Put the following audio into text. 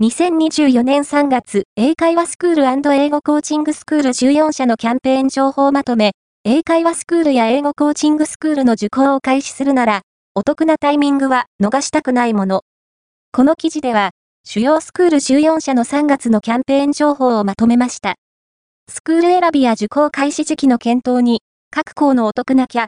2024年3月、英会話スクール英語コーチングスクール14社のキャンペーン情報まとめ、英会話スクールや英語コーチングスクールの受講を開始するなら、お得なタイミングは逃したくないもの。この記事では、主要スクール14社の3月のキャンペーン情報をまとめました。スクール選びや受講開始時期の検討に、各校のお得なキャ